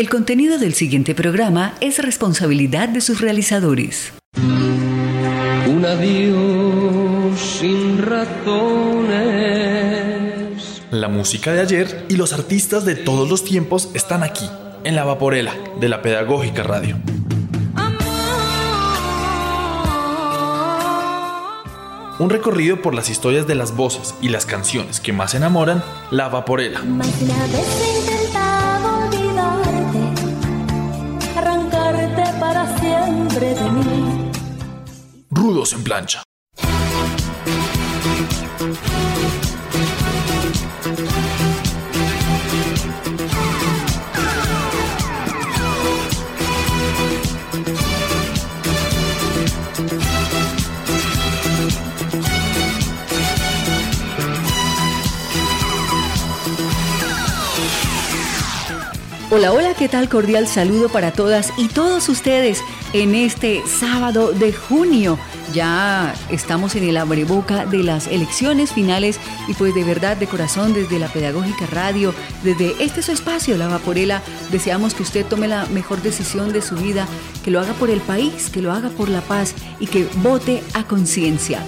El contenido del siguiente programa es responsabilidad de sus realizadores. Un adiós sin razones. La música de ayer y los artistas de todos los tiempos están aquí, en la Vaporela de la Pedagógica Radio. Un recorrido por las historias de las voces y las canciones que más enamoran, La Vaporela. Rudos en plancha. Hola, hola, ¿qué tal? Cordial saludo para todas y todos ustedes en este sábado de junio. Ya estamos en el abreboca de las elecciones finales y pues de verdad, de corazón, desde la Pedagógica Radio, desde este su espacio, La Vaporela, deseamos que usted tome la mejor decisión de su vida, que lo haga por el país, que lo haga por la paz y que vote a conciencia.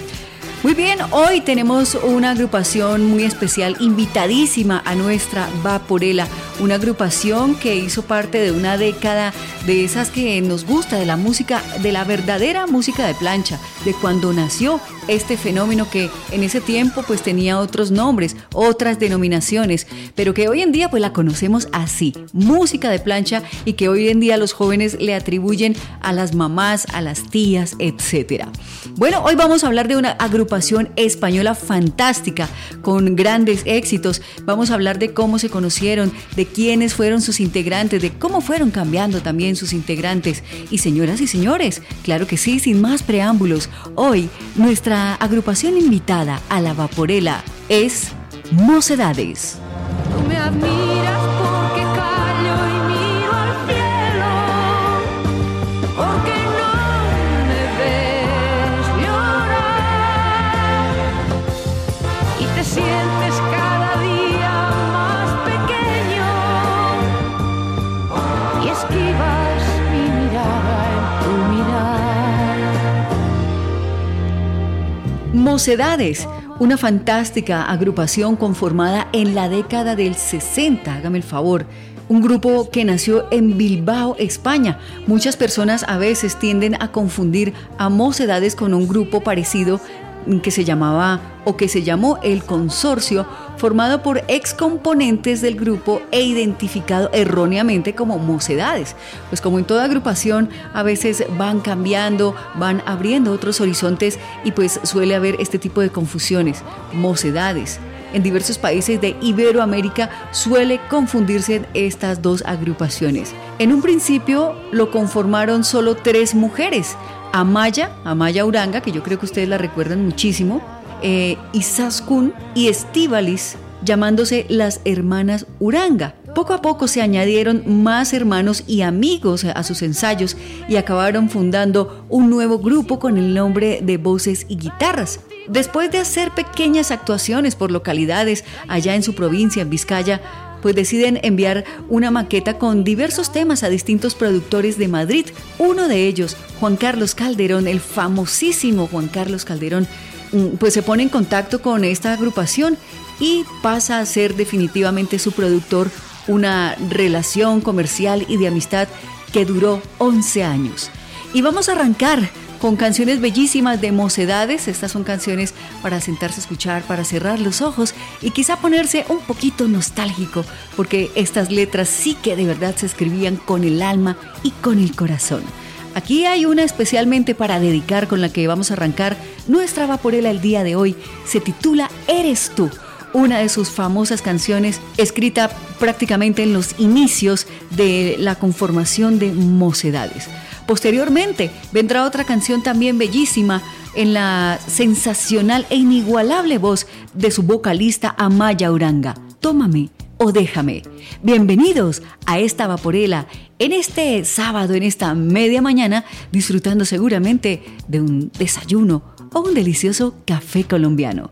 Muy bien, hoy tenemos una agrupación muy especial, invitadísima a nuestra Vaporela, una agrupación que hizo parte de una década de esas que nos gusta, de la música, de la verdadera música de plancha, de cuando nació este fenómeno que en ese tiempo pues tenía otros nombres, otras denominaciones, pero que hoy en día pues la conocemos así, música de plancha y que hoy en día los jóvenes le atribuyen a las mamás, a las tías, etc. Bueno, hoy vamos a hablar de una agrupación española fantástica con grandes éxitos. Vamos a hablar de cómo se conocieron, de quiénes fueron sus integrantes, de cómo fueron cambiando también sus integrantes. Y señoras y señores, claro que sí, sin más preámbulos, hoy nuestra agrupación invitada a la Vaporela es Mocedades. Me admiras Mocedades, una fantástica agrupación conformada en la década del 60, hágame el favor. Un grupo que nació en Bilbao, España. Muchas personas a veces tienden a confundir a Mocedades con un grupo parecido que se llamaba o que se llamó el consorcio, formado por ex componentes del grupo e identificado erróneamente como mocedades. Pues como en toda agrupación, a veces van cambiando, van abriendo otros horizontes y pues suele haber este tipo de confusiones, mocedades. En diversos países de Iberoamérica suele confundirse estas dos agrupaciones. En un principio lo conformaron solo tres mujeres, Amaya, Amaya Uranga, que yo creo que ustedes la recuerdan muchísimo, eh, Isaskun y Estivalis, llamándose las hermanas Uranga. Poco a poco se añadieron más hermanos y amigos a sus ensayos y acabaron fundando un nuevo grupo con el nombre de Voces y Guitarras. Después de hacer pequeñas actuaciones por localidades allá en su provincia, en Vizcaya, pues deciden enviar una maqueta con diversos temas a distintos productores de Madrid. Uno de ellos, Juan Carlos Calderón, el famosísimo Juan Carlos Calderón, mm, pues se pone en contacto con esta agrupación y pasa a ser definitivamente su productor una relación comercial y de amistad que duró 11 años. Y vamos a arrancar con canciones bellísimas de mocedades. Estas son canciones para sentarse a escuchar, para cerrar los ojos y quizá ponerse un poquito nostálgico, porque estas letras sí que de verdad se escribían con el alma y con el corazón. Aquí hay una especialmente para dedicar con la que vamos a arrancar nuestra vaporela el día de hoy. Se titula Eres tú una de sus famosas canciones, escrita prácticamente en los inicios de la conformación de Mocedades. Posteriormente vendrá otra canción también bellísima en la sensacional e inigualable voz de su vocalista Amaya Uranga. Tómame o déjame. Bienvenidos a esta vaporela en este sábado, en esta media mañana, disfrutando seguramente de un desayuno o un delicioso café colombiano.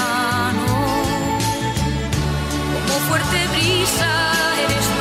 como fuerte brisa eres tú.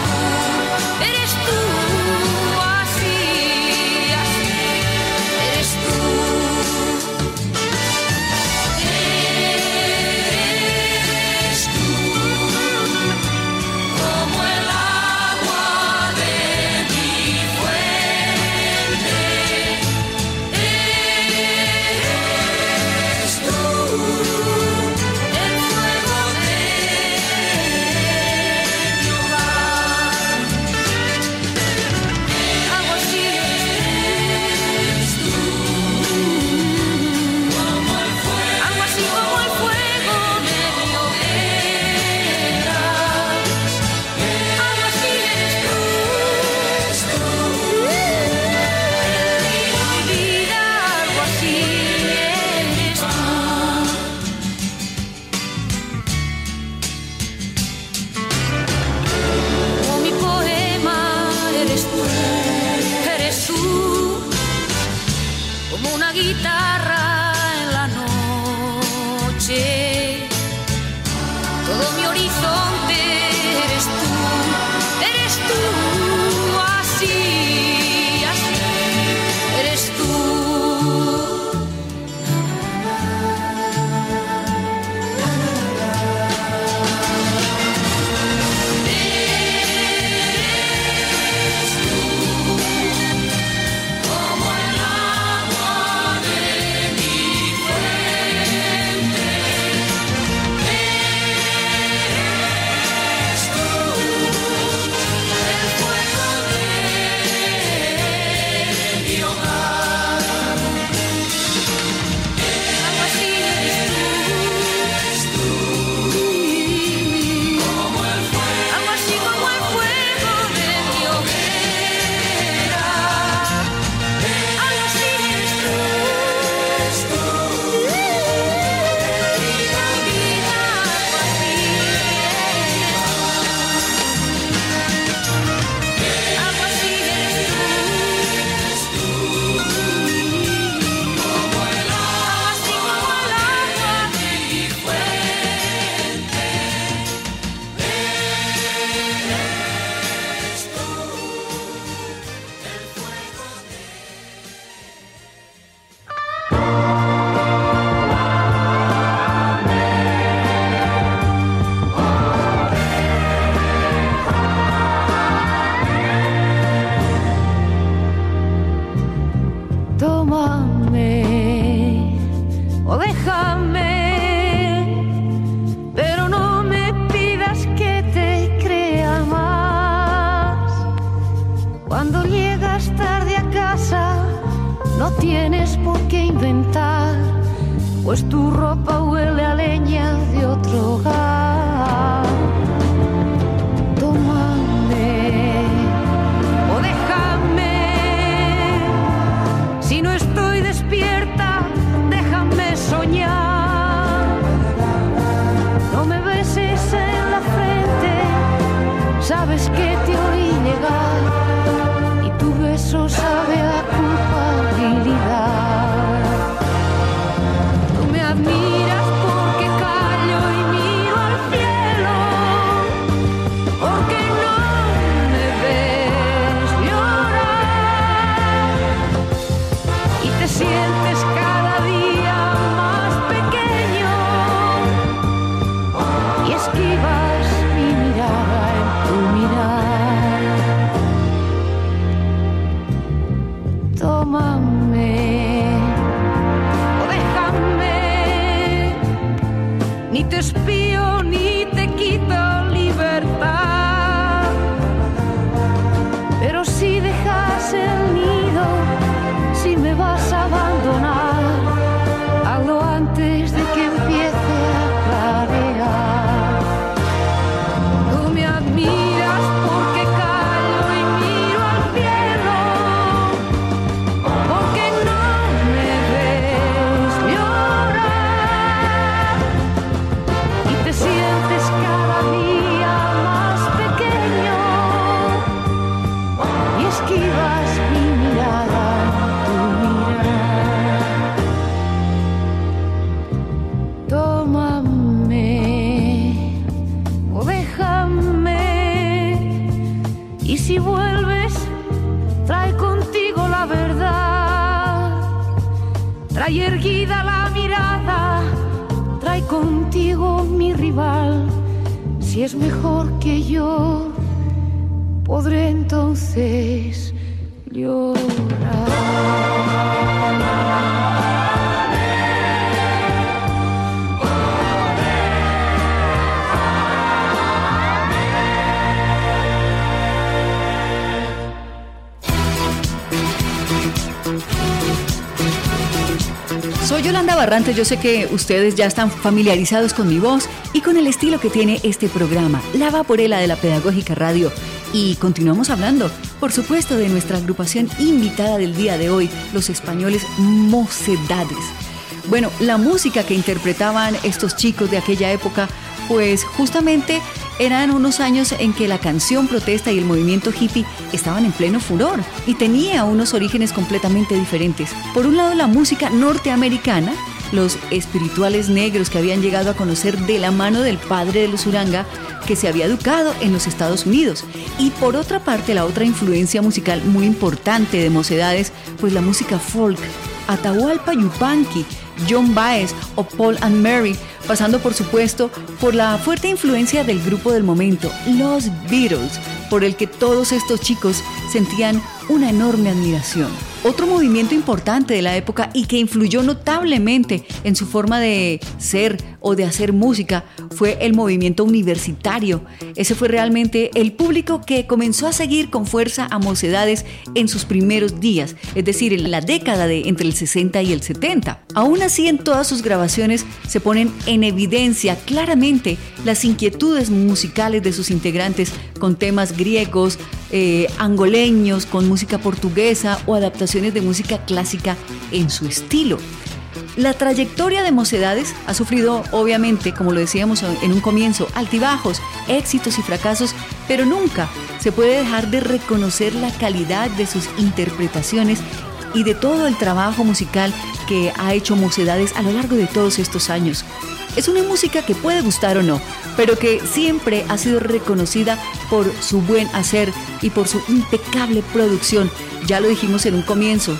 ni te Si es mejor que yo, podré entonces Yolanda Barrantes, yo sé que ustedes ya están familiarizados con mi voz y con el estilo que tiene este programa, La Vaporela de la Pedagógica Radio. Y continuamos hablando, por supuesto, de nuestra agrupación invitada del día de hoy, los españoles Mocedades. Bueno, la música que interpretaban estos chicos de aquella época, pues justamente eran unos años en que la canción protesta y el movimiento hippie estaban en pleno furor y tenía unos orígenes completamente diferentes. Por un lado, la música norteamericana, los espirituales negros que habían llegado a conocer de la mano del padre de los Uranga, que se había educado en los Estados Unidos. Y por otra parte, la otra influencia musical muy importante de Mocedades, pues la música folk, Atahualpa Yupanqui, John Baez o Paul and Mary, pasando por supuesto por la fuerte influencia del grupo del momento, los Beatles, por el que todos estos chicos sentían una enorme admiración. Otro movimiento importante de la época y que influyó notablemente en su forma de ser o de hacer música fue el movimiento universitario. Ese fue realmente el público que comenzó a seguir con fuerza a Mocedades en sus primeros días, es decir, en la década de entre el 60 y el 70. Aún así, en todas sus grabaciones se ponen en evidencia claramente las inquietudes musicales de sus integrantes con temas griegos, eh, angoleños, con música portuguesa o adaptaciones de música clásica en su estilo. La trayectoria de Mocedades ha sufrido, obviamente, como lo decíamos en un comienzo, altibajos, éxitos y fracasos, pero nunca se puede dejar de reconocer la calidad de sus interpretaciones y de todo el trabajo musical que ha hecho Mocedades a lo largo de todos estos años. Es una música que puede gustar o no, pero que siempre ha sido reconocida por su buen hacer y por su impecable producción. Ya lo dijimos en un comienzo,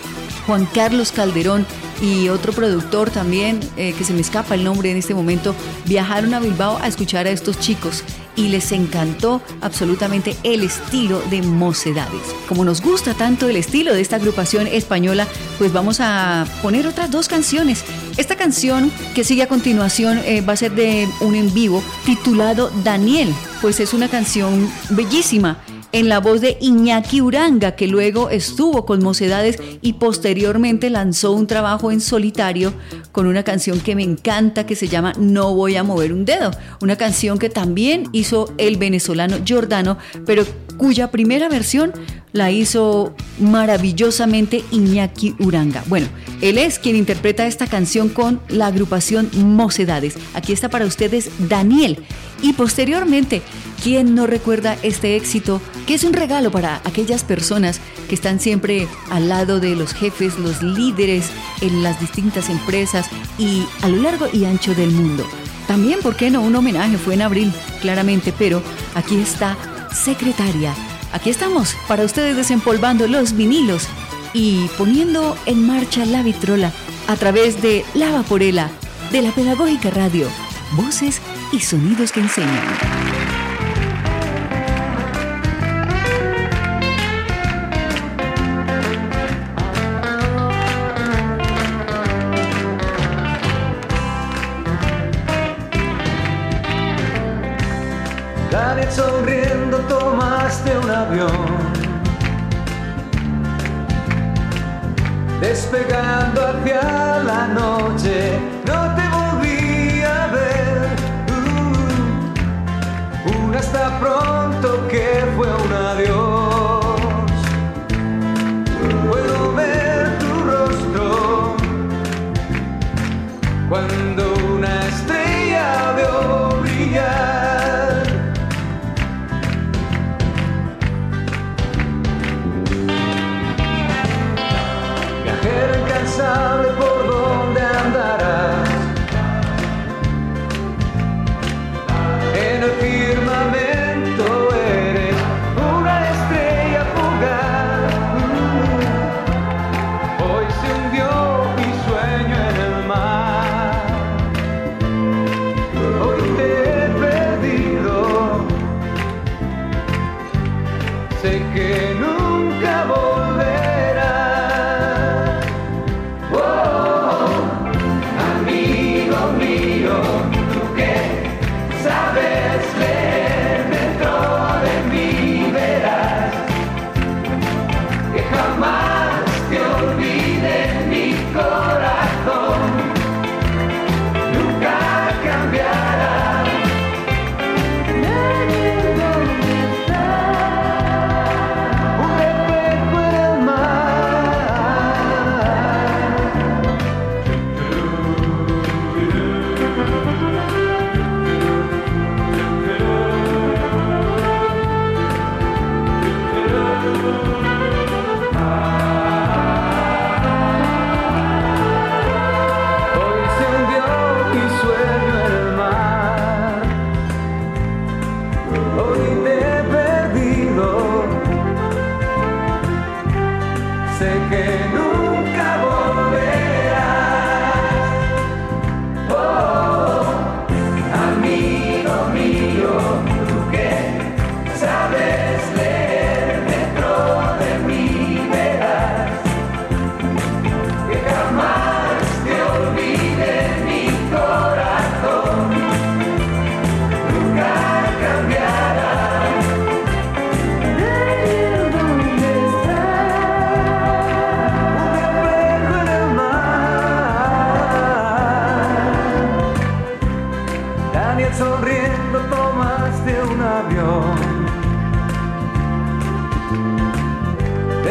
Juan Carlos Calderón y otro productor también, eh, que se me escapa el nombre en este momento, viajaron a Bilbao a escuchar a estos chicos y les encantó absolutamente el estilo de Mocedades. Como nos gusta tanto el estilo de esta agrupación española, pues vamos a poner otras dos canciones. Esta canción que sigue a continuación eh, va a ser de un en vivo titulado Daniel, pues es una canción bellísima en la voz de Iñaki Uranga, que luego estuvo con Mocedades y posteriormente lanzó un trabajo en solitario con una canción que me encanta que se llama No voy a mover un dedo, una canción que también hizo el venezolano Giordano, pero cuya primera versión la hizo maravillosamente Iñaki Uranga. Bueno, él es quien interpreta esta canción con la agrupación Mocedades. Aquí está para ustedes Daniel. Y posteriormente, ¿quién no recuerda este éxito? Que es un regalo para aquellas personas que están siempre al lado de los jefes, los líderes en las distintas empresas y a lo largo y ancho del mundo. También, ¿por qué no? Un homenaje fue en abril, claramente, pero aquí está Secretaria. Aquí estamos para ustedes desempolvando los vinilos y poniendo en marcha la vitrola a través de La Vaporela de la Pedagógica Radio. Voces y sonidos que enseñan. Despegando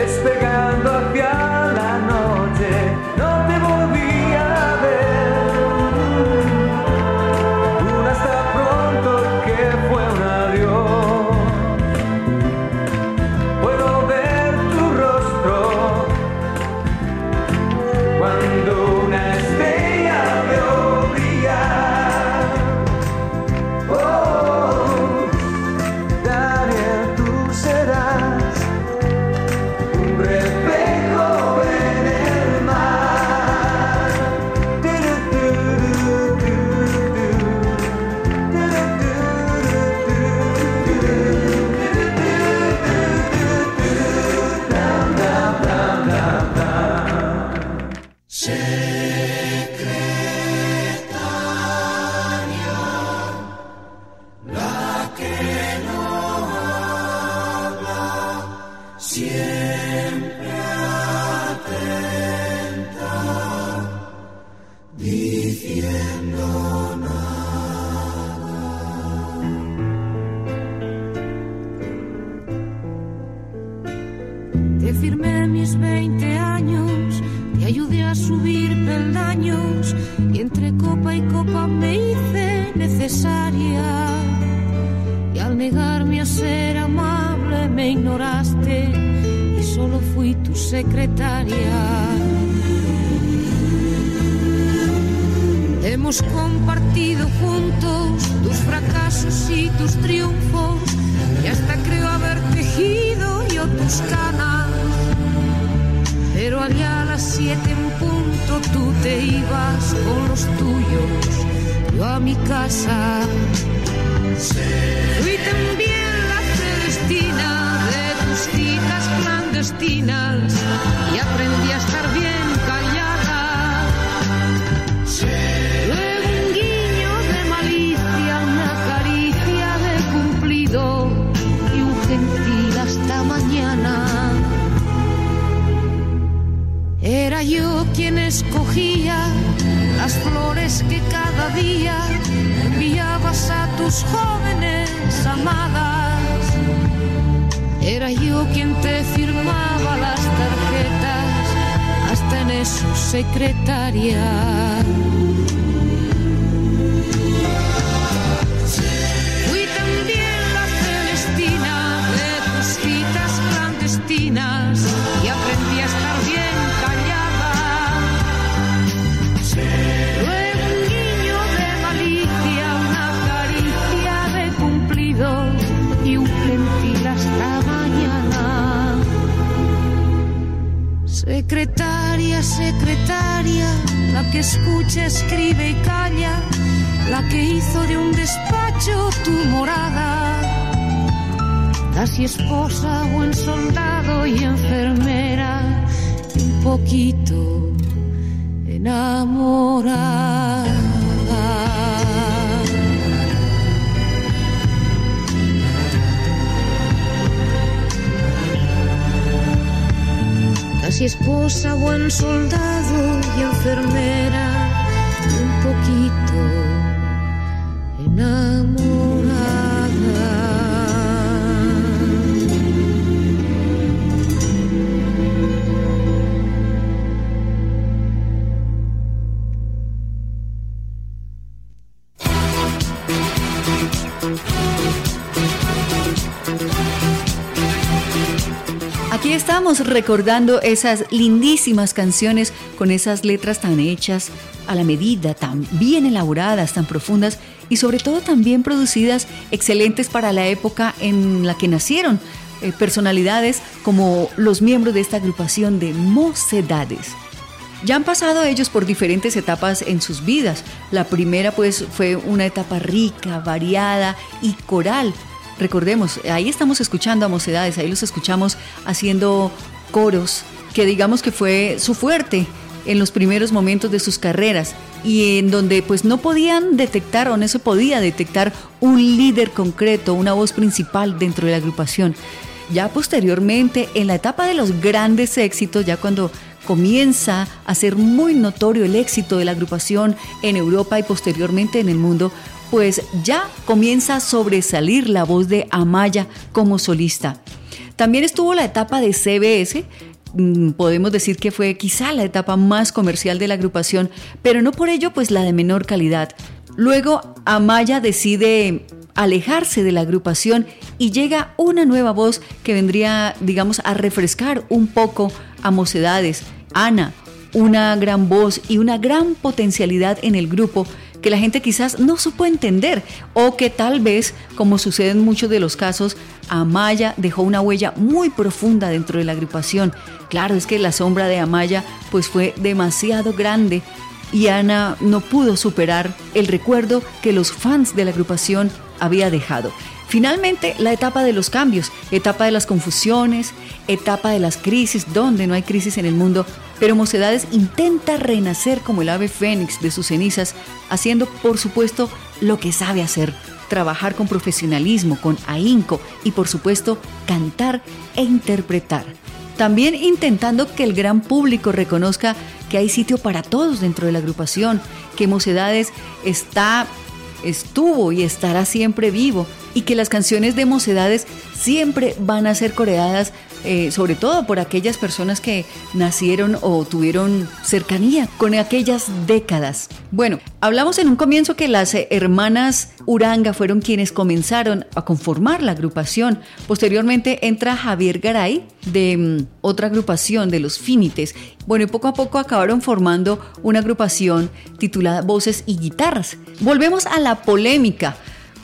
despegando hacia la noche. Y aprendí a estar bien callada. Luego un guiño de malicia, una caricia de cumplido y un gentil hasta mañana. Era yo quien escogía las flores que cada día enviabas a tus jóvenes amadas. Era yo quien te firmaba las tarjetas, hasta en su secretaria. Fui también la celestina de tus citas clandestinas Secretaria, secretaria, la que escucha, escribe y calla, la que hizo de un despacho tu morada. Casi esposa, buen soldado y enfermera, un poquito enamorada. Casi esposa, buen soldado y enfermera, un poquito enamorada. Aquí estamos recordando esas lindísimas canciones con esas letras tan hechas a la medida, tan bien elaboradas, tan profundas y sobre todo tan bien producidas, excelentes para la época en la que nacieron eh, personalidades como los miembros de esta agrupación de mocedades. Ya han pasado ellos por diferentes etapas en sus vidas. La primera pues fue una etapa rica, variada y coral. Recordemos, ahí estamos escuchando a Mocedades, ahí los escuchamos haciendo coros, que digamos que fue su fuerte en los primeros momentos de sus carreras y en donde pues no podían detectar o no se podía detectar un líder concreto, una voz principal dentro de la agrupación. Ya posteriormente, en la etapa de los grandes éxitos, ya cuando comienza a ser muy notorio el éxito de la agrupación en Europa y posteriormente en el mundo, pues ya comienza a sobresalir la voz de Amaya como solista. También estuvo la etapa de CBS, mm, podemos decir que fue quizá la etapa más comercial de la agrupación, pero no por ello pues la de menor calidad. Luego Amaya decide alejarse de la agrupación y llega una nueva voz que vendría, digamos, a refrescar un poco a Mocedades. Ana, una gran voz y una gran potencialidad en el grupo que la gente quizás no supo entender o que tal vez, como sucede en muchos de los casos, Amaya dejó una huella muy profunda dentro de la agrupación. Claro, es que la sombra de Amaya pues fue demasiado grande y Ana no pudo superar el recuerdo que los fans de la agrupación había dejado. Finalmente, la etapa de los cambios, etapa de las confusiones, etapa de las crisis, donde no hay crisis en el mundo, pero Mocedades intenta renacer como el ave fénix de sus cenizas, haciendo, por supuesto, lo que sabe hacer, trabajar con profesionalismo, con ahínco y, por supuesto, cantar e interpretar. También intentando que el gran público reconozca que hay sitio para todos dentro de la agrupación, que Mocedades está, estuvo y estará siempre vivo y que las canciones de Mocedades siempre van a ser coreadas, eh, sobre todo por aquellas personas que nacieron o tuvieron cercanía con aquellas décadas. Bueno, hablamos en un comienzo que las hermanas Uranga fueron quienes comenzaron a conformar la agrupación. Posteriormente entra Javier Garay de mm, otra agrupación de los Finites. Bueno, y poco a poco acabaron formando una agrupación titulada Voces y Guitarras. Volvemos a la polémica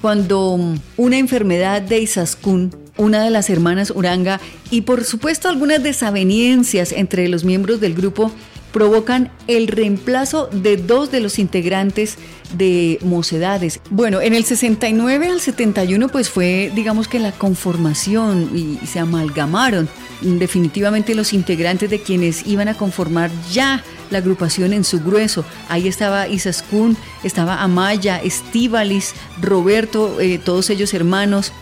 cuando una enfermedad de Isaskun, una de las hermanas Uranga, y por supuesto algunas desavenencias entre los miembros del grupo provocan el reemplazo de dos de los integrantes de Mocedades. Bueno, en el 69 al 71 pues fue digamos que la conformación y, se amalgamaron definitivamente los integrantes de quienes iban a conformar ya la agrupación en su grueso. Ahí estaba Isaskun, estaba Amaya, Estíbalis, Roberto, eh, todos ellos hermanos.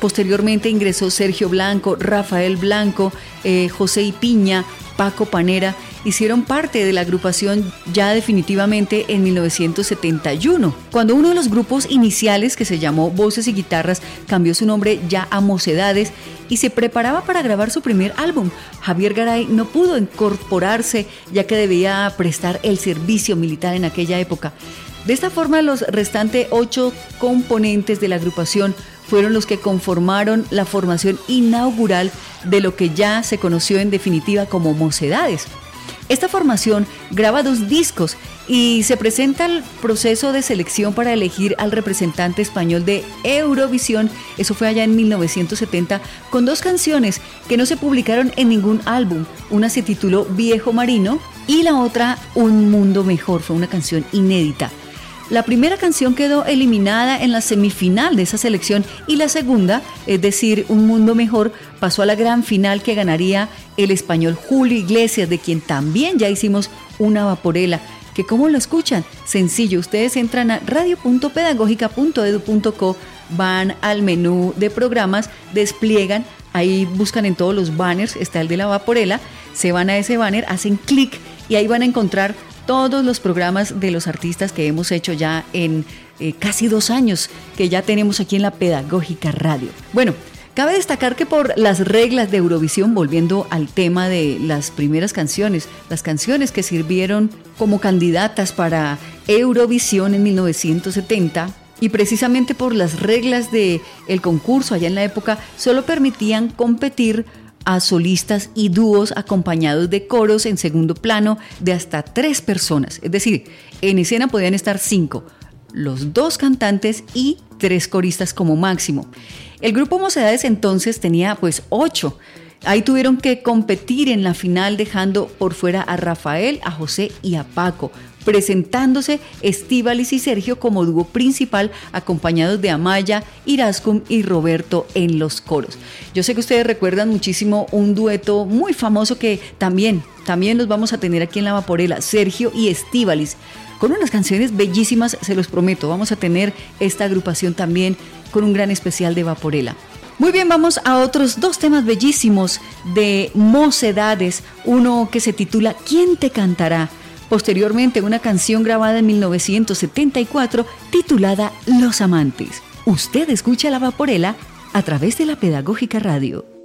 Posteriormente ingresó Sergio Blanco, Rafael Blanco, eh, José y Piña, Paco Panera, hicieron parte de la agrupación ya definitivamente en 1971, cuando uno de los grupos iniciales que se llamó Voces y Guitarras cambió su nombre ya a Mocedades y se preparaba para grabar su primer álbum. Javier Garay no pudo incorporarse ya que debía prestar el servicio militar en aquella época. De esta forma, los restantes ocho componentes de la agrupación fueron los que conformaron la formación inaugural de lo que ya se conoció en definitiva como Mocedades. Esta formación graba dos discos y se presenta el proceso de selección para elegir al representante español de Eurovisión, eso fue allá en 1970, con dos canciones que no se publicaron en ningún álbum. Una se tituló Viejo Marino y la otra Un Mundo Mejor, fue una canción inédita. La primera canción quedó eliminada en la semifinal de esa selección y la segunda, es decir, Un Mundo Mejor, pasó a la gran final que ganaría el español Julio Iglesias, de quien también ya hicimos una vaporela. Que como lo escuchan, sencillo, ustedes entran a radio.pedagógica.edu.co, van al menú de programas, despliegan, ahí buscan en todos los banners, está el de la vaporela, se van a ese banner, hacen clic y ahí van a encontrar todos los programas de los artistas que hemos hecho ya en eh, casi dos años que ya tenemos aquí en la Pedagógica Radio. Bueno, cabe destacar que por las reglas de Eurovisión, volviendo al tema de las primeras canciones, las canciones que sirvieron como candidatas para Eurovisión en 1970, y precisamente por las reglas del el concurso allá en la época, solo permitían competir a solistas y dúos acompañados de coros en segundo plano de hasta tres personas. Es decir, en escena podían estar cinco, los dos cantantes y tres coristas como máximo. El grupo Mocedades entonces tenía pues ocho. Ahí tuvieron que competir en la final dejando por fuera a Rafael, a José y a Paco, presentándose Estíbalis y Sergio como dúo principal, acompañados de Amaya, Irascum y Roberto en los coros. Yo sé que ustedes recuerdan muchísimo un dueto muy famoso que también, también los vamos a tener aquí en la Vaporela, Sergio y Estíbalis. Con unas canciones bellísimas, se los prometo, vamos a tener esta agrupación también con un gran especial de Vaporela. Muy bien, vamos a otros dos temas bellísimos de Mocedades. Uno que se titula ¿Quién te cantará? Posteriormente, una canción grabada en 1974 titulada Los Amantes. Usted escucha la Vaporela a través de la Pedagógica Radio.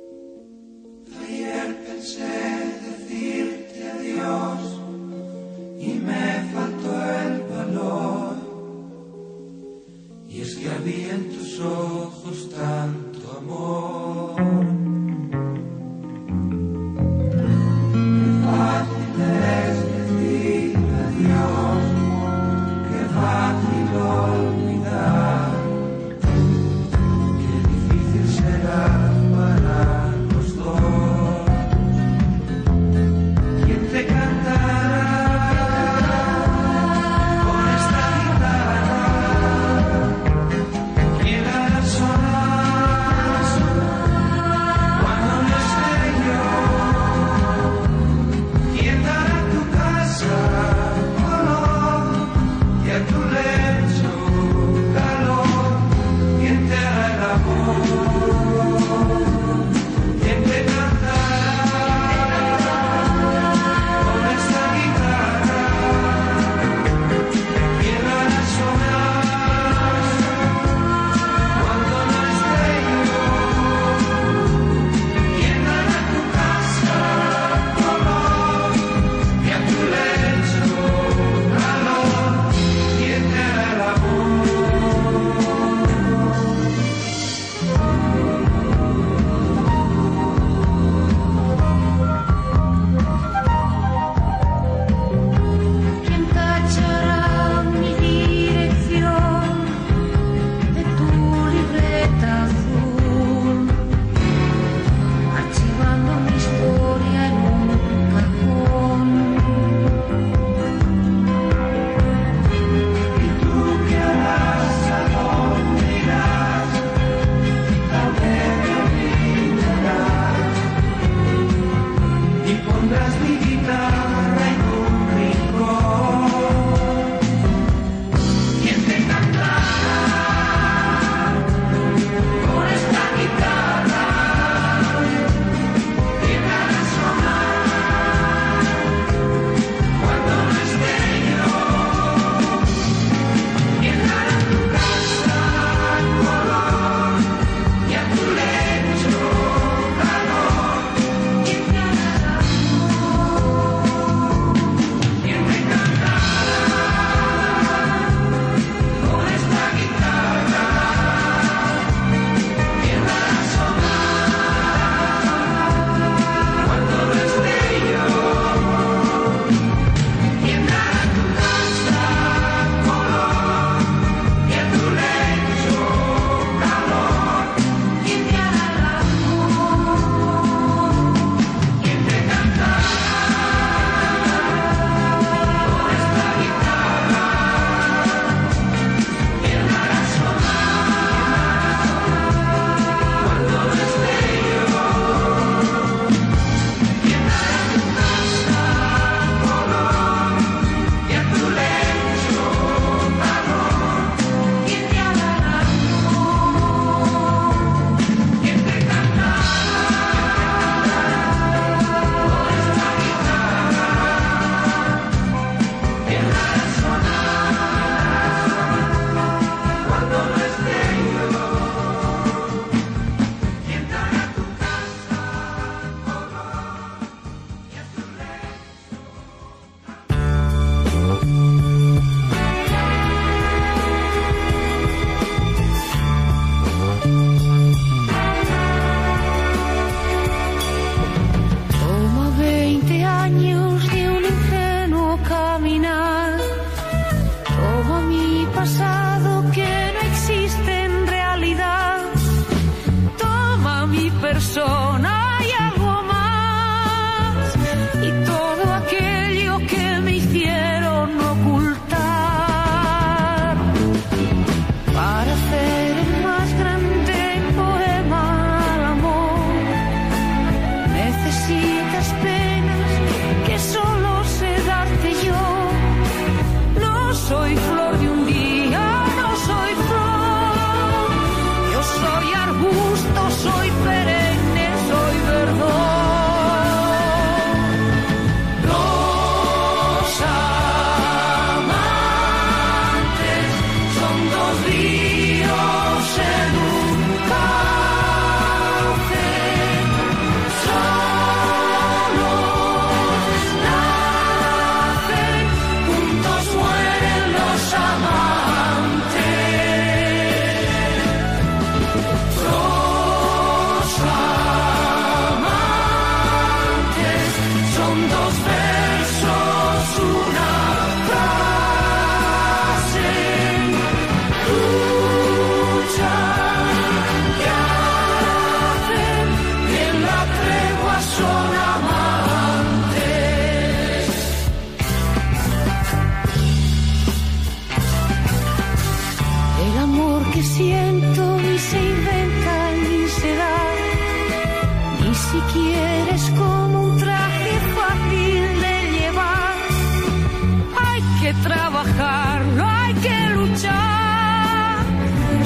Trabajarlo, hay que luchar.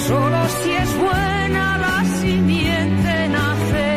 Solo si es buena la simiente nacerá.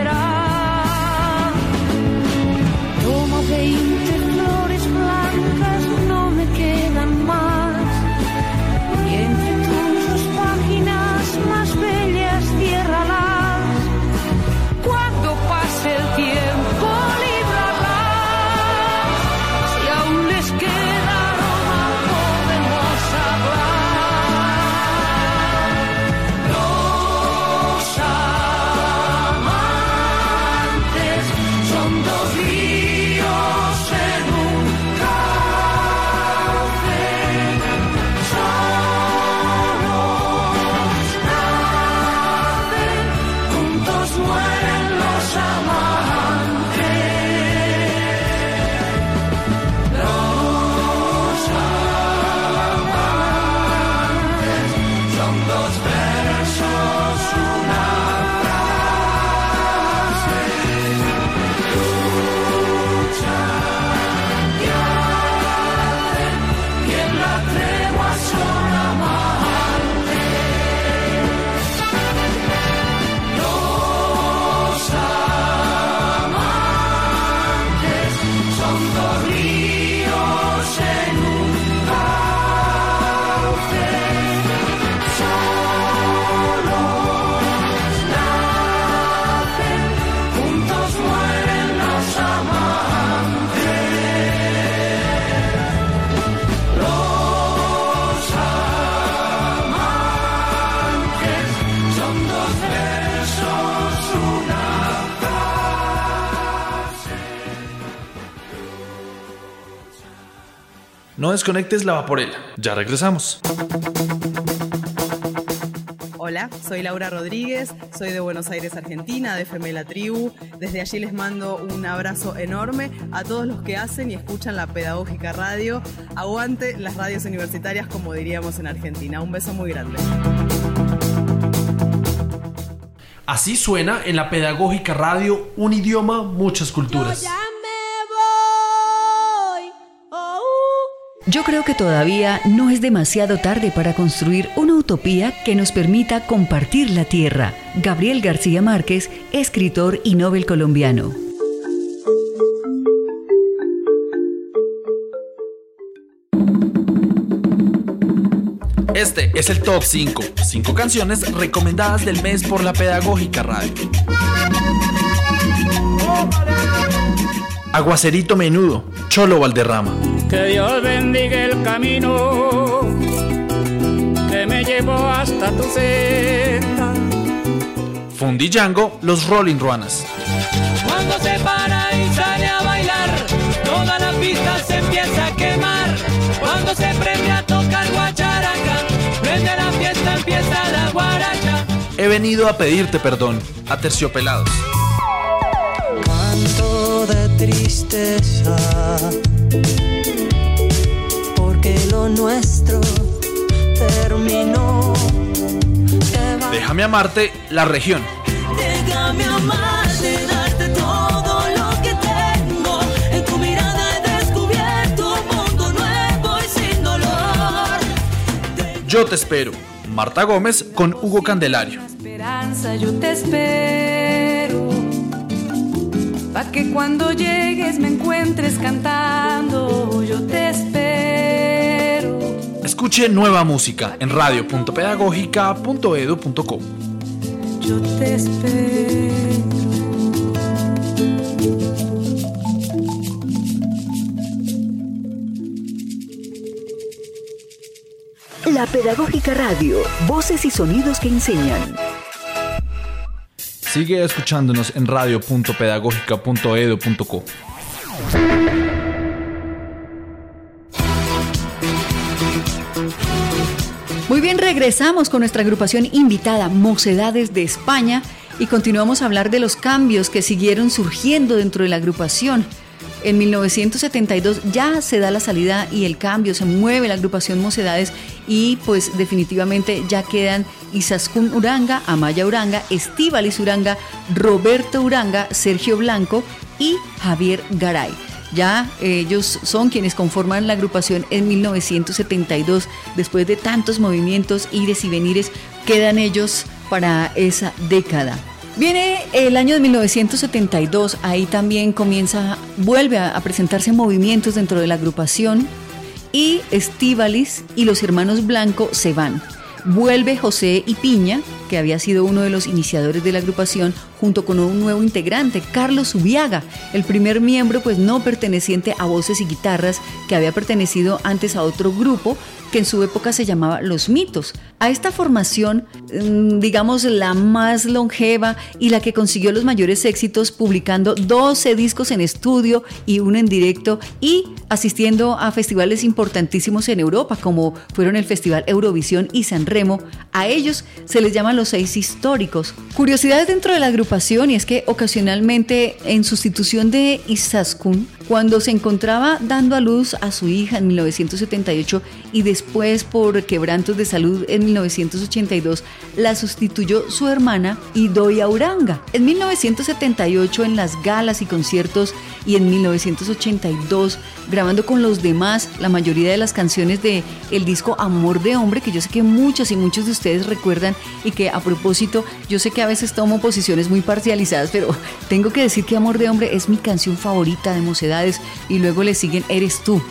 No desconectes la vaporela. Ya regresamos. Hola, soy Laura Rodríguez, soy de Buenos Aires, Argentina, de FM La Tribu. Desde allí les mando un abrazo enorme a todos los que hacen y escuchan la Pedagógica Radio. Aguante las radios universitarias, como diríamos en Argentina. Un beso muy grande. Así suena en la Pedagógica Radio un idioma, muchas culturas. Yo creo que todavía no es demasiado tarde para construir una utopía que nos permita compartir la tierra. Gabriel García Márquez, escritor y Nobel colombiano. Este es el top 5. 5 canciones recomendadas del mes por la Pedagógica Radio. Aguacerito Menudo, Cholo Valderrama. Que Dios bendiga el camino que me llevó hasta tu senda. Fundiyango, Los Rolling Ruanas. Cuando se para y sale a bailar, toda la pista se empieza a quemar. Cuando se prende a tocar guacharaca, prende la fiesta, empieza la guaracha. He venido a pedirte perdón, a Terciopelados. tristeza, porque lo nuestro terminó. Déjame amarte, la región. Déjame amarte, darte todo lo que tengo. En tu mirada he descubierto un mundo nuevo y sin dolor. Yo te espero. Marta Gómez con Hugo Candelario. esperanza yo te espero. Pa' que cuando llegues me encuentres cantando, Escuche nueva música en radio.pedagógica.edu.co. Yo te espero. La Pedagógica Radio, voces y sonidos que enseñan. Sigue escuchándonos en radio.pedagógica.edu.co. regresamos con nuestra agrupación invitada Mocedades de España y continuamos a hablar de los cambios que siguieron surgiendo dentro de la agrupación. En 1972 ya se da la salida y el cambio, se mueve la agrupación Mocedades y pues definitivamente ya quedan Isaskun Uranga, Amaya Uranga, Estíbalis Uranga, Roberto Uranga, Sergio Blanco y Javier Garay. Ya eh, ellos son quienes conforman la agrupación en 1972. Después de tantos movimientos, ires y venires, quedan ellos para esa década. Viene el año de 1972, ahí también comienza, vuelve a, presentarse movimientos dentro de la agrupación y Estíbalis y los hermanos Blanco se van. Vuelve José y Piña, que había sido uno de los iniciadores de la agrupación, junto con un nuevo integrante, Carlos Ubiaga, el primer miembro pues no perteneciente a voces y guitarras, que había pertenecido antes a otro grupo que en su época se llamaba Los Mitos. A esta formación, mm, digamos la más longeva y la que consiguió los mayores éxitos, publicando 12 discos en estudio y uno en directo y asistiendo a festivales importantísimos en Europa, como fueron el Festival Eurovisión y San Remo. A ellos se les llaman los seis históricos. Curiosidades dentro de la agrupación y es que ocasionalmente en sustitución de Isaskun, cuando se encontraba dando a luz a su hija en 1978 y después por quebrantos de salud en 1982, la sustituyó su hermana Idoia Uranga. En 1978 en las galas y conciertos y en 1982 grabando con los demás la mayoría de las canciones de el disco Amor de Hombre, que yo sé que muchos y muchos de ustedes recuerdan y que a propósito, yo sé que a veces tomo posiciones muy parcializadas, pero tengo que decir que Amor de Hombre es mi canción favorita de Y luego le siguen Eres tú.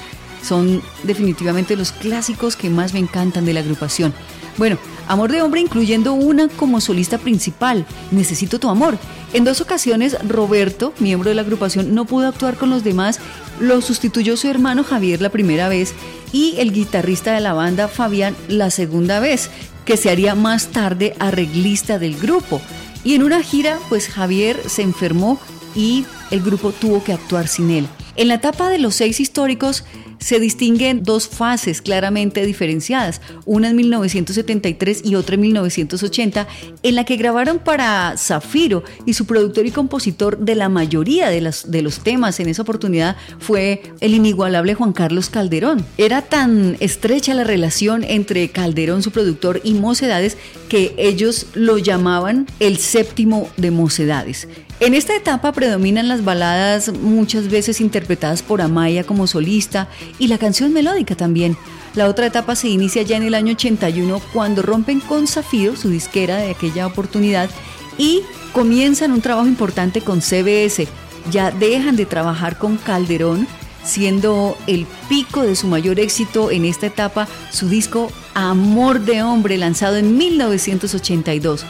Son definitivamente los clásicos que más me encantan de la agrupación. Bueno, Amor de Hombre incluyendo una como solista principal, Necesito tu amor. En dos ocasiones Roberto, miembro de la agrupación, no pudo actuar con los demás, lo sustituyó su hermano Javier la primera vez y el guitarrista de la banda Fabián la segunda vez, que se haría más tarde arreglista del grupo. Y en una gira, pues Javier se enfermó y el grupo tuvo que actuar sin él. En la etapa de los seis históricos se distinguen dos fases claramente diferenciadas, una en 1973 y otra en 1980, en la que grabaron para Zafiro y su productor y compositor de la mayoría de, las, de los temas en esa oportunidad fue el inigualable Juan Carlos Calderón. Era tan estrecha la relación entre Calderón, su productor, y Mocedades que ellos lo llamaban el séptimo de Mocedades. En esta etapa predominan las baladas muchas veces interpretadas por Amaya como solista y la canción melódica también. La otra etapa se inicia ya en el año 81 cuando rompen con Zafiro, su disquera de aquella oportunidad, y comienzan un trabajo importante con CBS. Ya dejan de trabajar con Calderón, siendo el pico de su mayor éxito en esta etapa su disco Amor de Hombre, lanzado en 1982.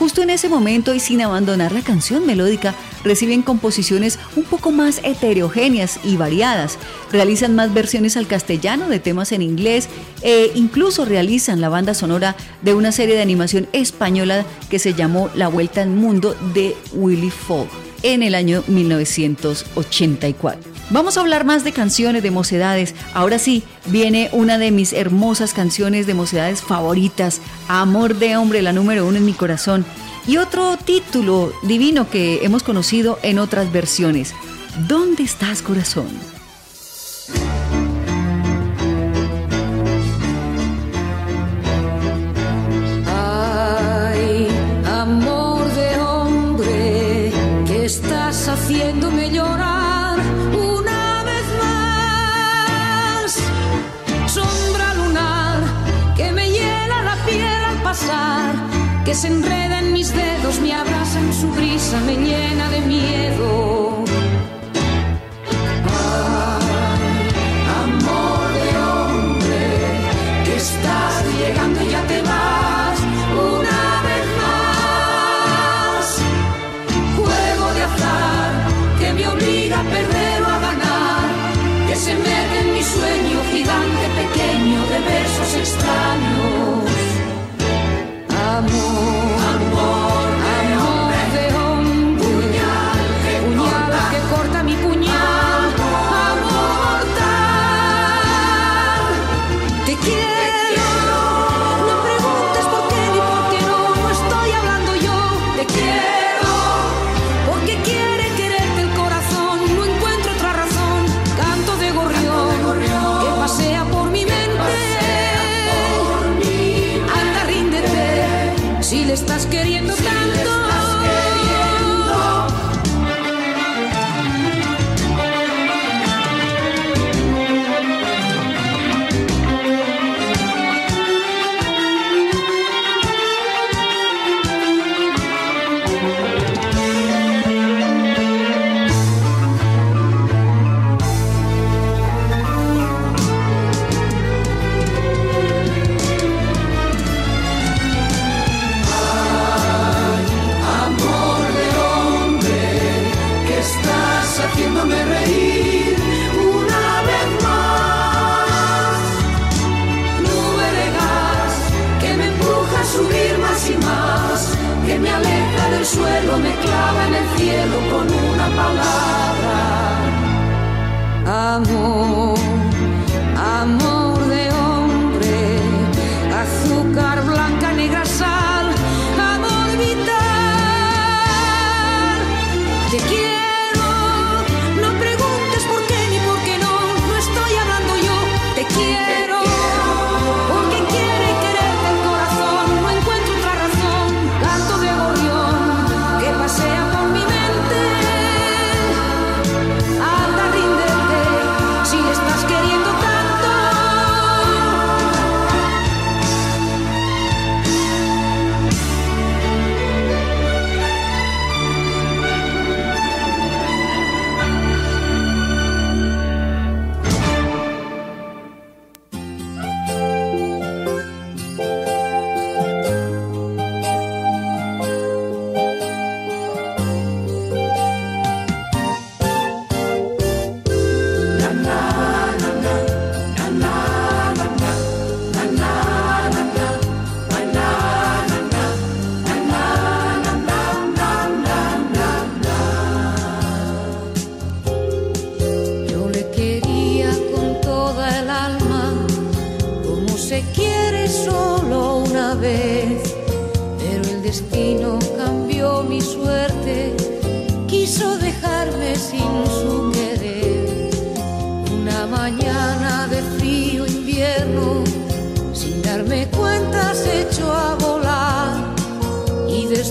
Justo en ese momento y sin abandonar la canción melódica, reciben composiciones un poco más heterogéneas y variadas. Realizan más versiones al castellano de temas en inglés e incluso realizan la banda sonora de una serie de animación española que se llamó La Vuelta al Mundo de Willy Fogg en el año 1984. Vamos a hablar más de canciones de mocedades. Ahora sí, viene una de mis hermosas canciones de mocedades favoritas, Amor de Hombre, la número uno en mi corazón. Y otro título divino que hemos conocido en otras versiones, ¿Dónde estás corazón? que se enreda en mis dedos, me abraza en su brisa, me llena de miedo.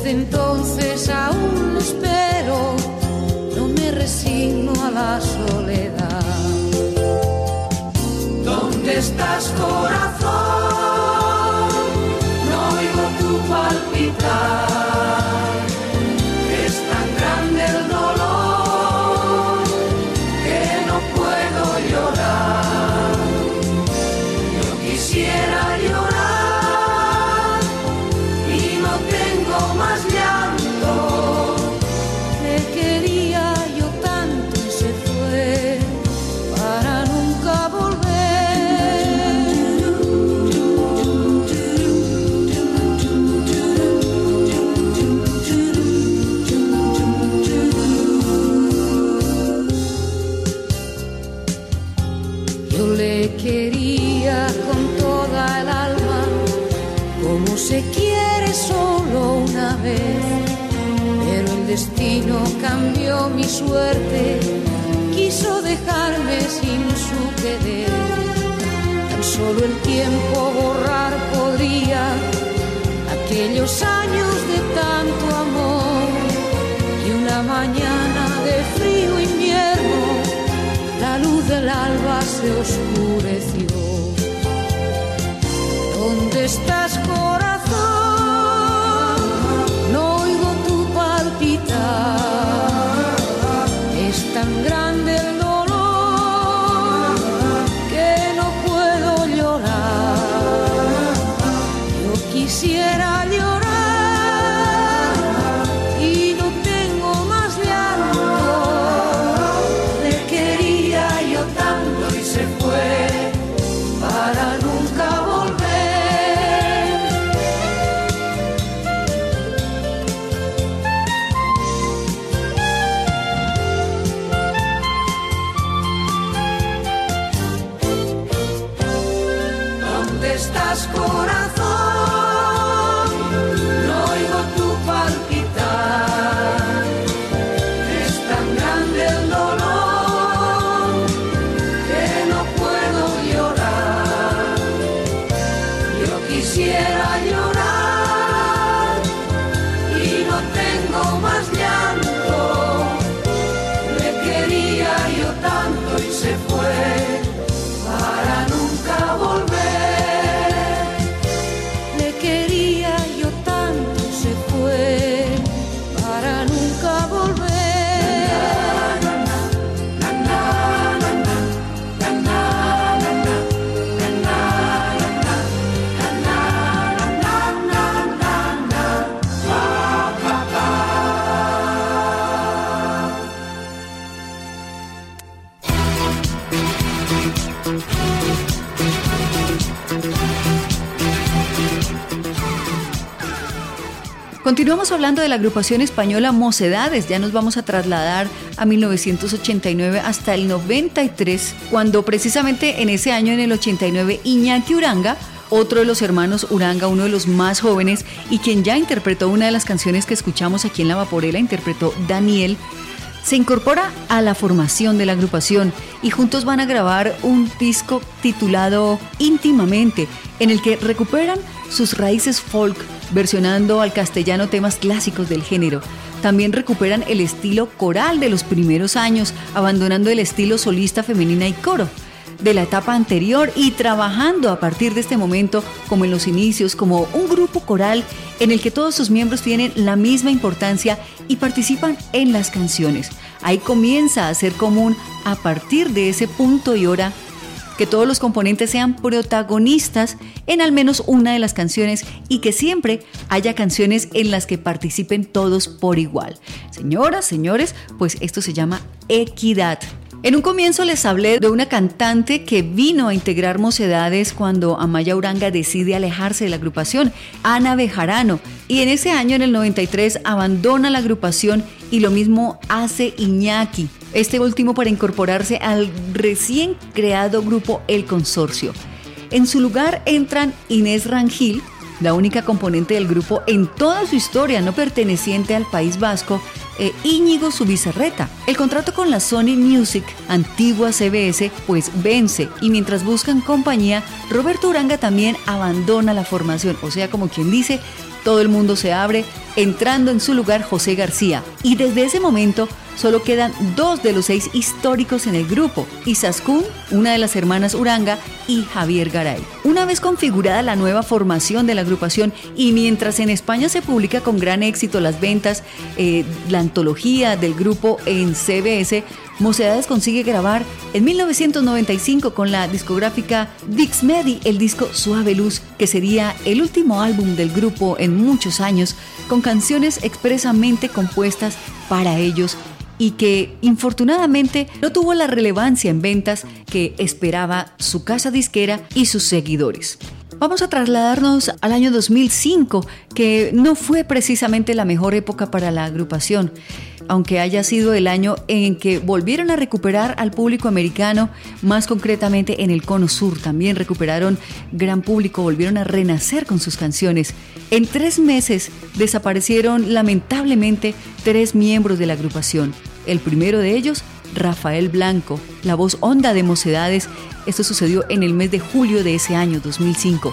entonces aún espero, no me resigno a la soledad. ¿Dónde estás, corazón? suerte quiso dejarme sin su querer. Tan solo el tiempo borrar podría aquellos años de tanto amor y una mañana de frío invierno la luz del alba se oscureció. ¿Dónde estás? Con Continuamos hablando de la agrupación española Mocedades, ya nos vamos a trasladar a 1989 hasta el 93, cuando precisamente en ese año, en el 89, Iñaki Uranga, otro de los hermanos Uranga, uno de los más jóvenes y quien ya interpretó una de las canciones que escuchamos aquí en La Vaporela, interpretó Daniel, se incorpora a la formación de la agrupación y juntos van a grabar un disco titulado Íntimamente, en el que recuperan sus raíces folk, versionando al castellano temas clásicos del género. También recuperan el estilo coral de los primeros años, abandonando el estilo solista femenina y coro de la etapa anterior y trabajando a partir de este momento como en los inicios, como un grupo coral en el que todos sus miembros tienen la misma importancia y participan en las canciones. Ahí comienza a ser común a partir de ese punto y hora que todos los componentes sean protagonistas en al menos una de las canciones y que siempre haya canciones en las que participen todos por igual. Señoras, señores, pues esto se llama equidad. En un comienzo les hablé de una cantante que vino a integrar Mocedades cuando Amaya Uranga decide alejarse de la agrupación, Ana Bejarano, y en ese año, en el 93, abandona la agrupación y lo mismo hace Iñaki, este último para incorporarse al recién creado grupo El Consorcio. En su lugar entran Inés Rangil, la única componente del grupo en toda su historia no perteneciente al País Vasco, e Íñigo Subizarreta. El contrato con la Sony Music, antigua CBS, pues vence y mientras buscan compañía, Roberto Uranga también abandona la formación, o sea, como quien dice, todo el mundo se abre, entrando en su lugar José García. Y desde ese momento solo quedan dos de los seis históricos en el grupo, Isaskun, una de las hermanas Uranga, y Javier Garay. Una vez configurada la nueva formación de la agrupación y mientras en España se publica con gran éxito las ventas, eh, la antología del grupo en CBS, Mocedades consigue grabar en 1995 con la discográfica Dixmedi el disco Suave Luz, que sería el último álbum del grupo en muchos años, con canciones expresamente compuestas para ellos y que infortunadamente no tuvo la relevancia en ventas que esperaba su casa disquera y sus seguidores. Vamos a trasladarnos al año 2005, que no fue precisamente la mejor época para la agrupación, aunque haya sido el año en que volvieron a recuperar al público americano, más concretamente en el Cono Sur. También recuperaron gran público, volvieron a renacer con sus canciones. En tres meses desaparecieron lamentablemente tres miembros de la agrupación. El primero de ellos, Rafael Blanco, la voz honda de Mocedades. Esto sucedió en el mes de julio de ese año, 2005.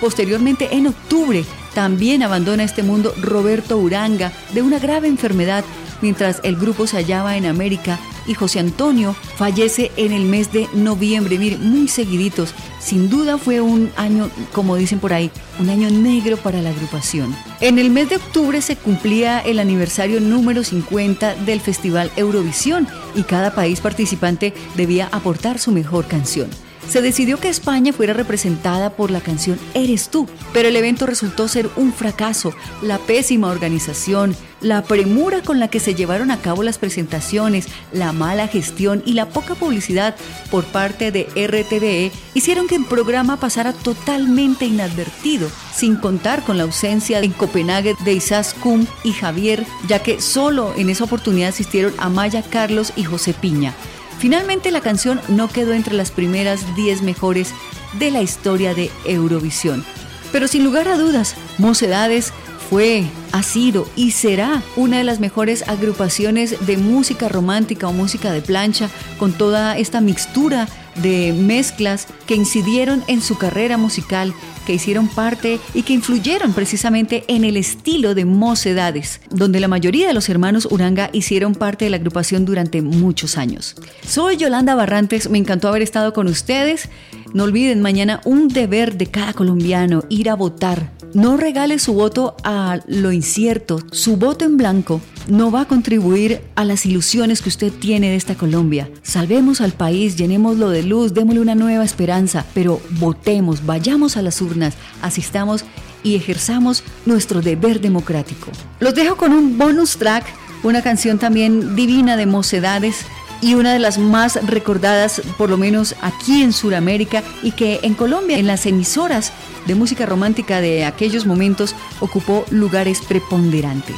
Posteriormente, en octubre, también abandona este mundo Roberto Uranga de una grave enfermedad mientras el grupo se hallaba en América y José Antonio fallece en el mes de noviembre, muy seguiditos. Sin duda fue un año, como dicen por ahí, un año negro para la agrupación. En el mes de octubre se cumplía el aniversario número 50 del Festival Eurovisión y cada país participante debía aportar su mejor canción. Se decidió que España fuera representada por la canción Eres tú, pero el evento resultó ser un fracaso. La pésima organización, la premura con la que se llevaron a cabo las presentaciones, la mala gestión y la poca publicidad por parte de RTVE hicieron que el programa pasara totalmente inadvertido, sin contar con la ausencia en Copenhague de Isas Kum y Javier, ya que solo en esa oportunidad asistieron Amaya Carlos y José Piña. Finalmente la canción no quedó entre las primeras 10 mejores de la historia de Eurovisión. Pero sin lugar a dudas, Mocedades fue, ha sido y será una de las mejores agrupaciones de música romántica o música de plancha con toda esta mixtura de mezclas que incidieron en su carrera musical, que hicieron parte y que influyeron precisamente en el estilo de Mocedades, donde la mayoría de los hermanos Uranga hicieron parte de la agrupación durante muchos años. Soy Yolanda Barrantes, me encantó haber estado con ustedes. No olviden mañana un deber de cada colombiano, ir a votar. No regale su voto a lo incierto. Su voto en blanco no va a contribuir a las ilusiones que usted tiene de esta Colombia. Salvemos al país, llenémoslo de luz, démosle una nueva esperanza, pero votemos, vayamos a las urnas, asistamos y ejerzamos nuestro deber democrático. Los dejo con un bonus track, una canción también divina de mocedades y una de las más recordadas, por lo menos aquí en Sudamérica, y que en Colombia, en las emisoras de música romántica de aquellos momentos, ocupó lugares preponderantes.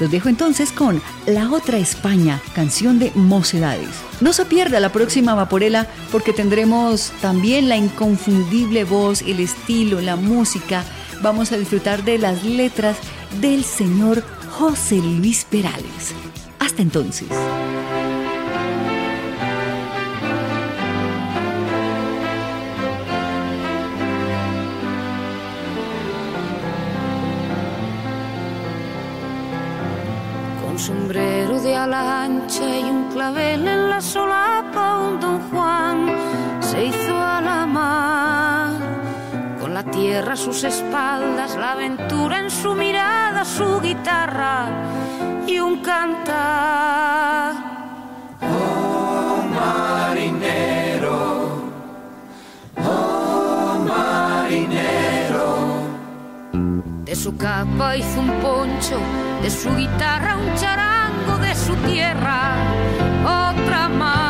Los dejo entonces con La Otra España, canción de Mocedades. No se pierda la próxima Vaporela porque tendremos también la inconfundible voz, el estilo, la música. Vamos a disfrutar de las letras del señor José Luis Perales. Hasta entonces. Sombrero de ala ancha y un clavel en la solapa, un don Juan se hizo a la mar. Con la tierra a sus espaldas, la aventura en su mirada, su guitarra y un cantar. Oh marinero, oh marinero. De su capa hizo un poncho, de su guitarra un de su tierra otra más.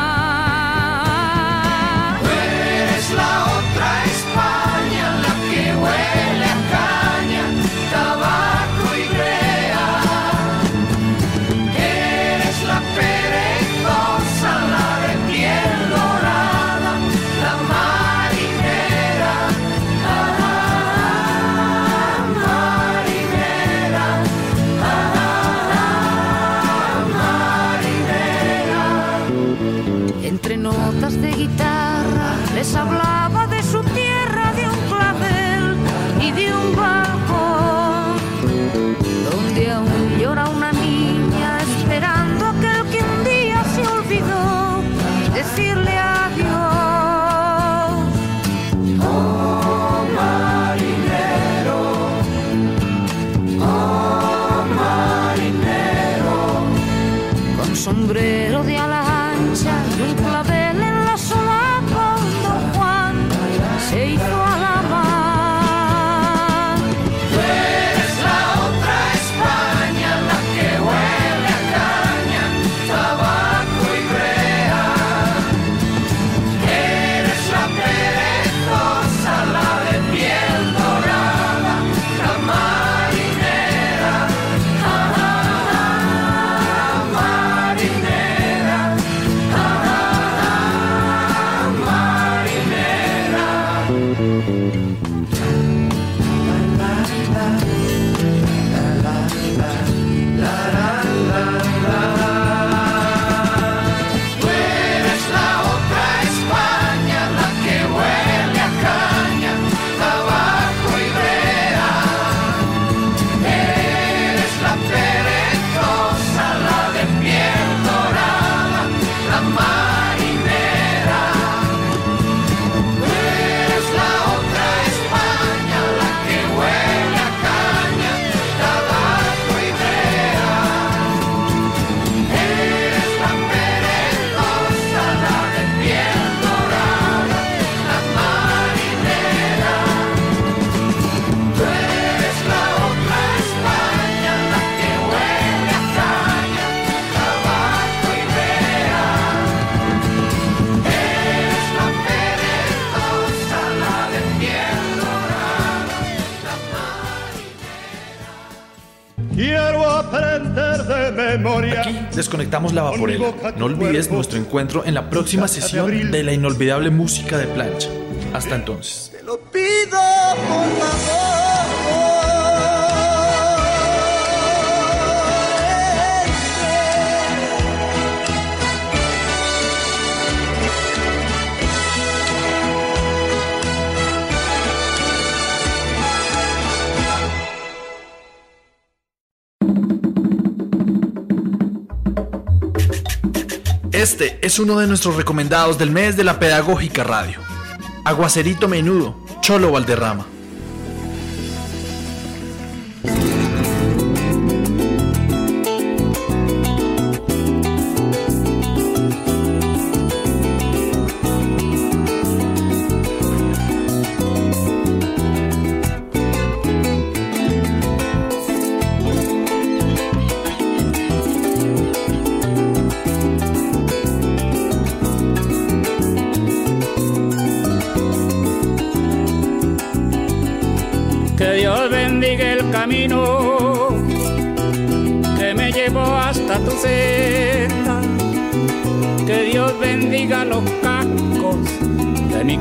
Desconectamos la vaporela. No olvides nuestro encuentro en la próxima sesión de la inolvidable música de plancha. Hasta entonces. Te lo pido, por favor. Este es uno de nuestros recomendados del mes de la Pedagógica Radio. Aguacerito Menudo, Cholo Valderrama.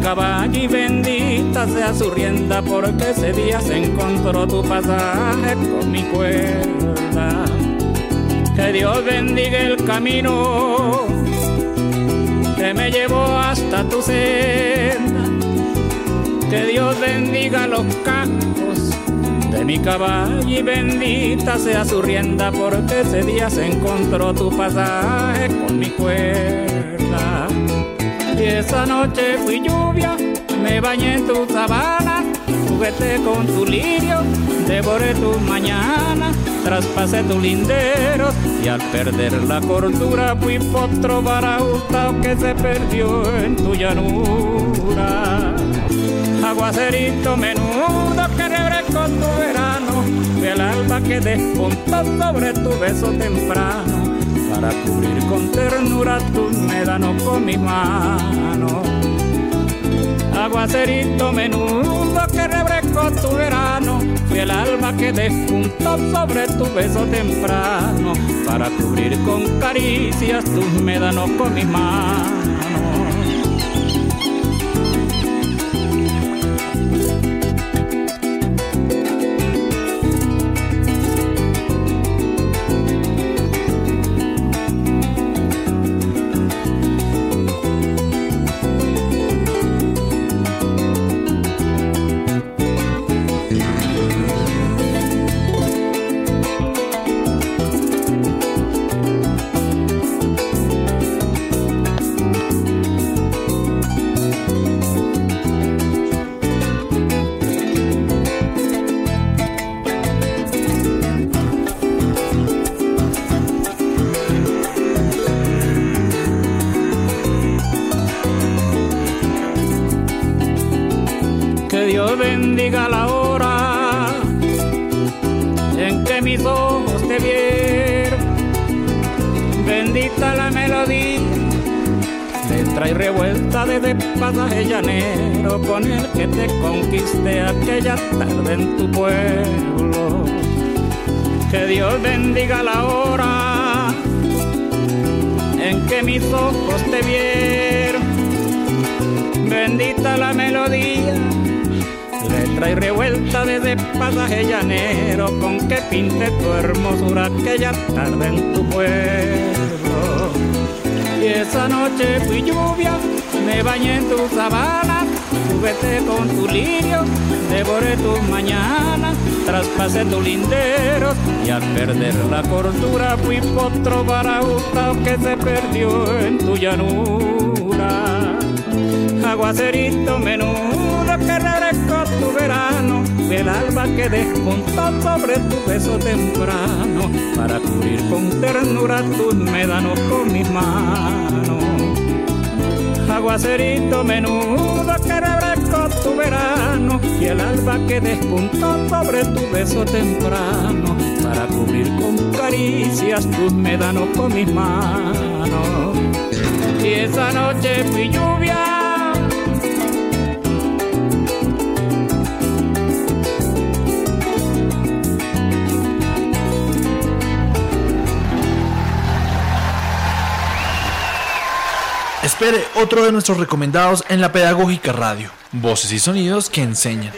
Caballo y bendita sea su rienda porque ese día se encontró tu pasaje con mi cuerda. Que Dios bendiga el camino que me llevó hasta tu senda. Que Dios bendiga los cascos de mi caballo y bendita sea su rienda porque ese día se encontró tu pasaje con mi cuerda. Y esa noche fui lluvia, me bañé en tu sabana, juguete con tu lirio, devoré tu mañana, traspasé tu lindero y al perder la cordura fui potro baraustao que se perdió en tu llanura. Aguacerito menudo que refrescó tu verano, el alba que despuntó sobre tu beso temprano, para cubrir con ternura tus médanos con mi mano. Aguacerito menudo que refrescó tu verano, fue el alba que despuntó sobre tu beso temprano, para cubrir con caricias tus médanos con mi mano. Que Dios bendiga la hora en que mis ojos te vieron. Bendita la melodía, letra y revuelta desde pasaje llanero con el que te conquisté aquella tarde en tu pueblo. Que Dios bendiga la hora en que mis ojos te vieron. Bendita la melodía, letra y revuelta desde pasaje llanero con que pinte tu hermosura aquella tarde en tu pueblo. Y esa noche fui lluvia, me bañé en tu sabana, juguete con tu lirio, devoré tus mañanas, traspasé tu lindero y al perder la cordura fui potro baraustao que se perdió en tu llanura. Aguacerito menudo que tu verano, el alba que despuntó sobre tu beso temprano, para cubrir con ternura tus médanos con mis manos. Aguacerito menudo que refrescó tu verano, y el alba que despuntó sobre tu beso temprano, para cubrir con caricias tus médanos con mis manos. Y esa noche fui lluvia. Espere otro de nuestros recomendados en la Pedagógica Radio. Voces y sonidos que enseñan.